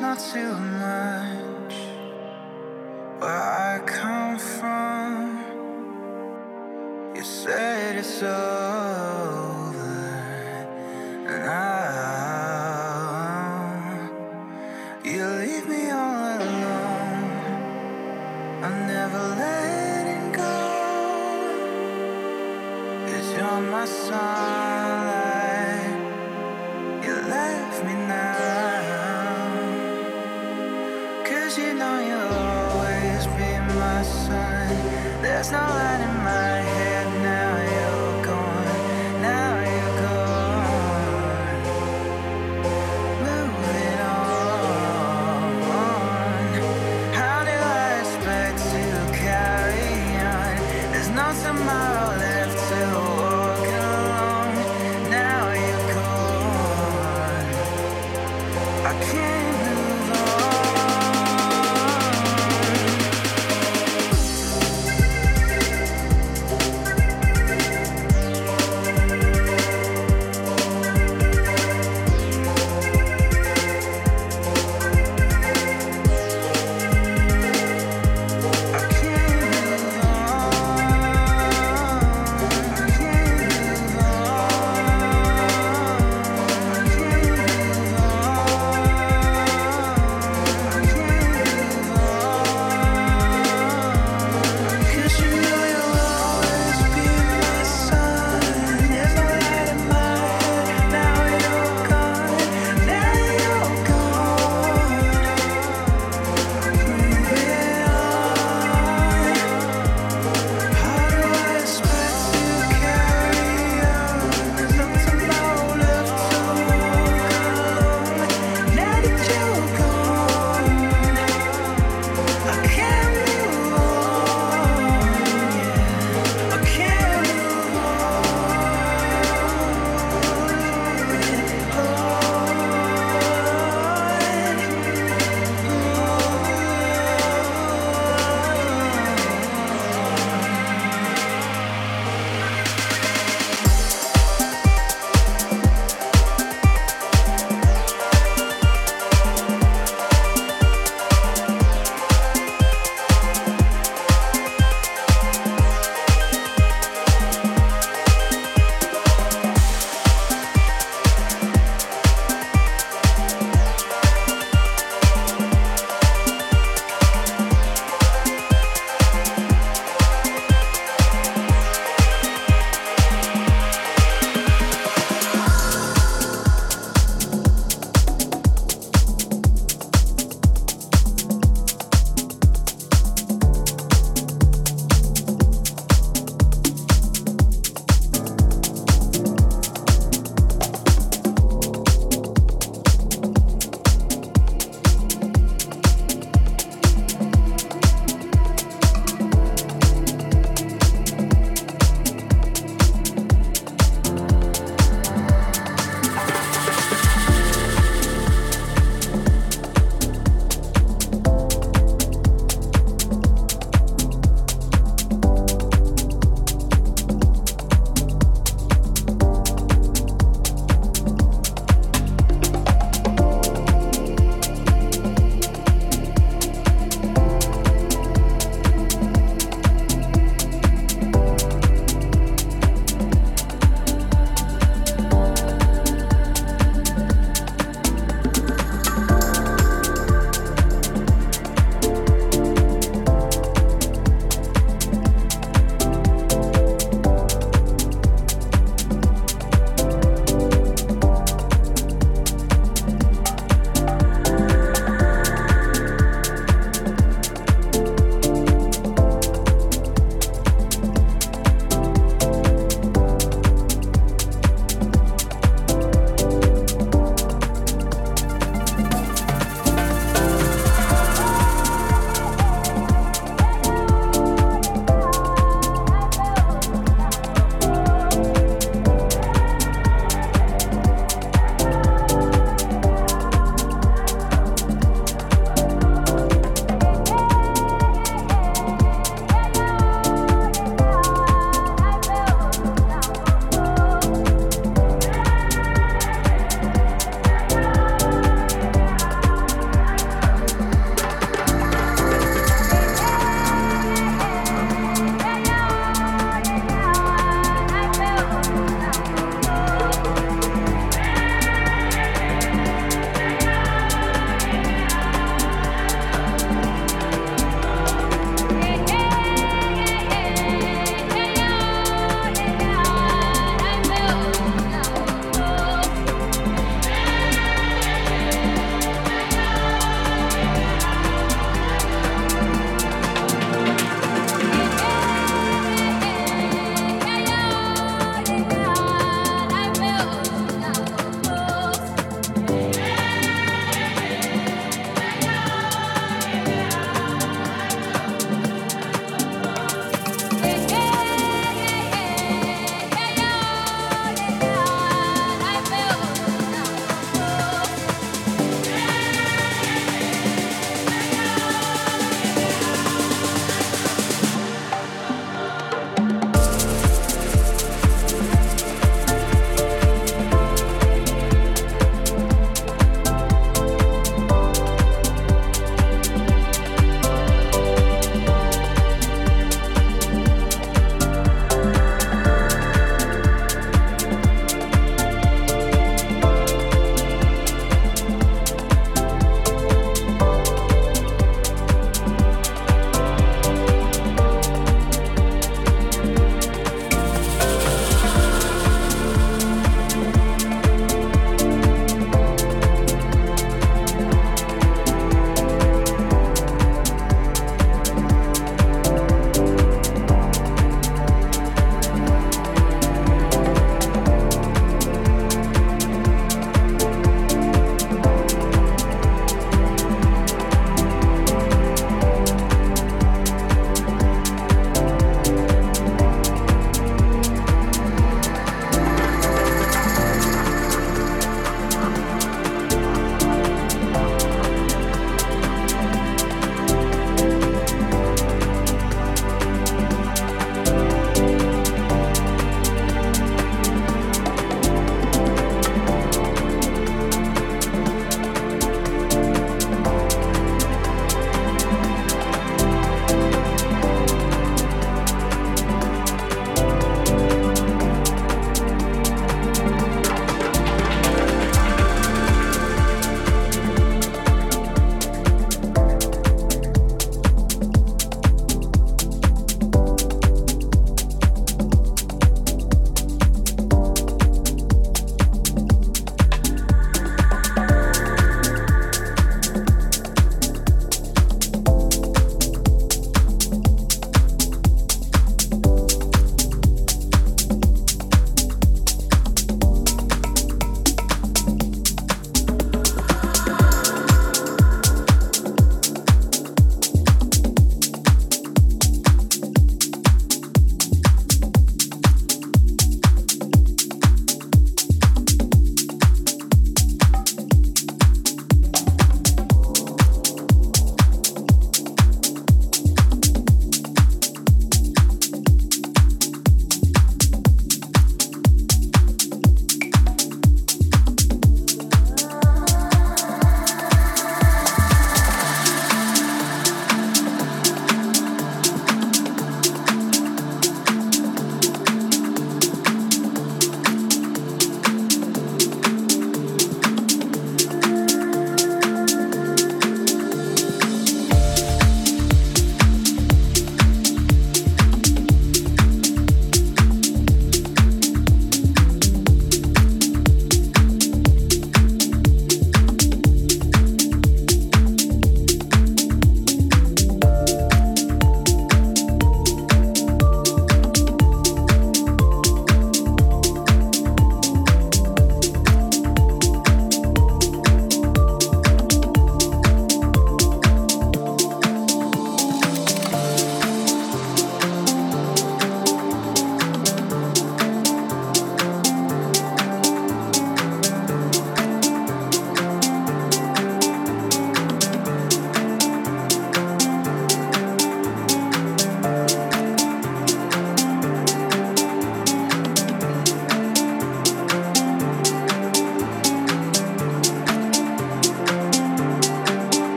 not too much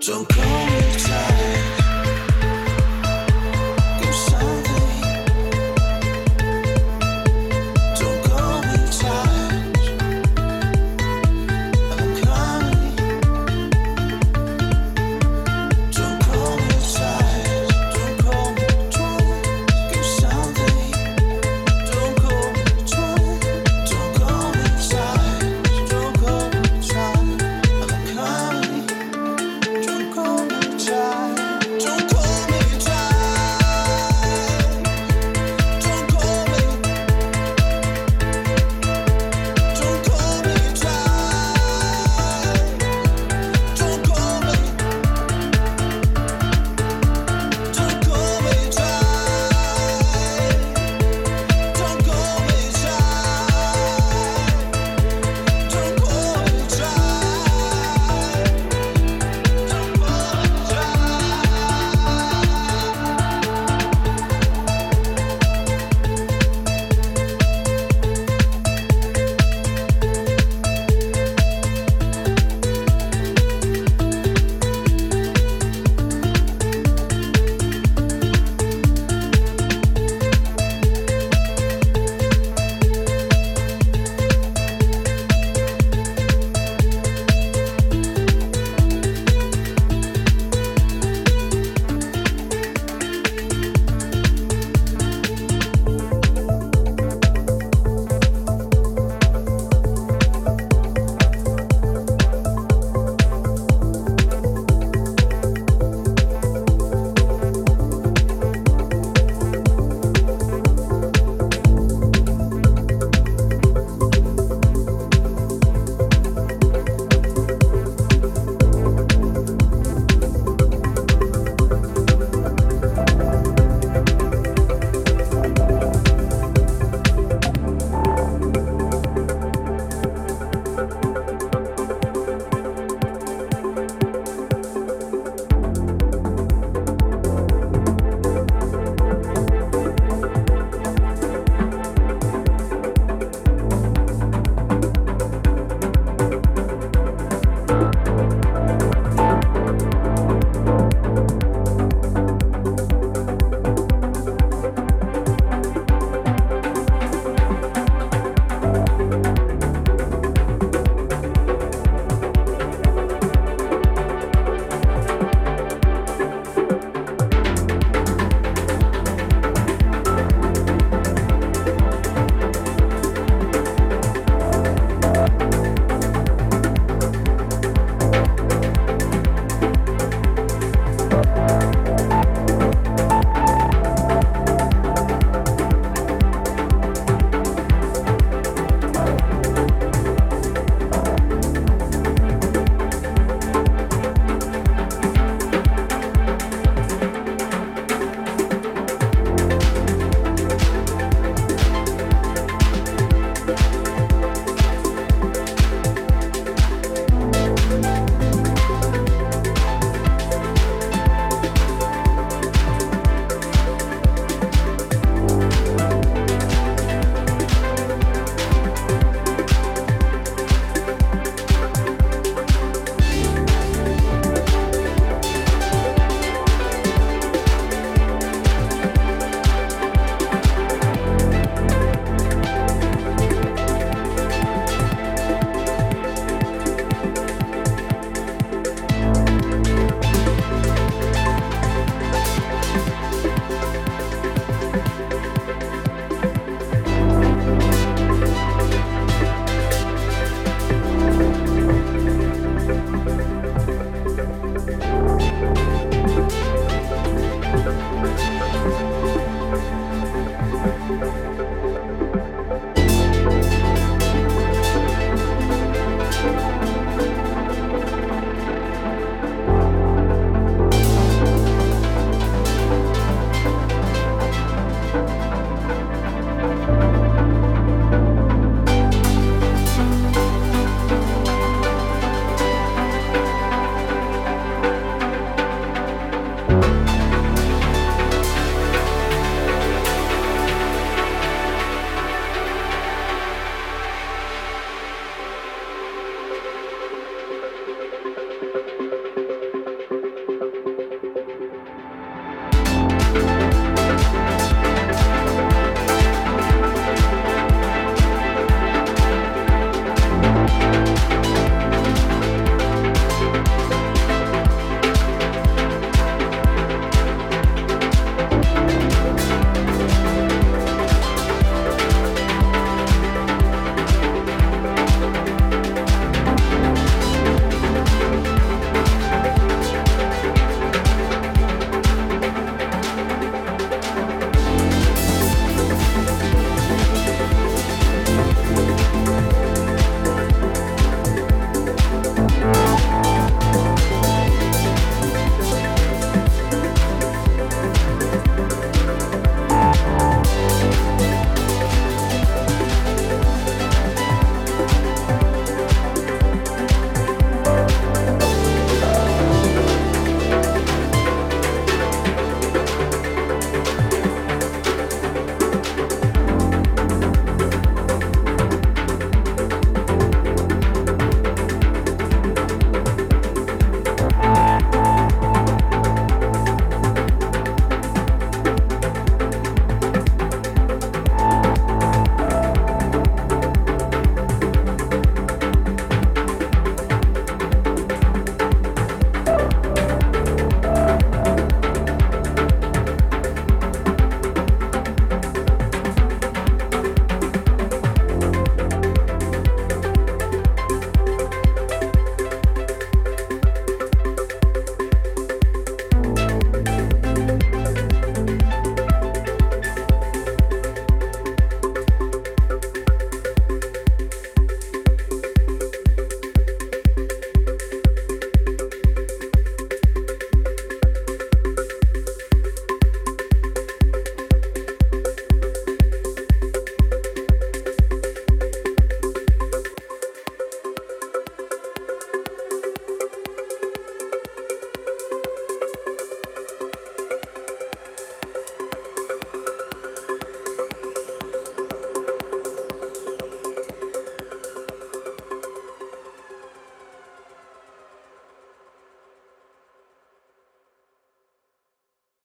Don't call me.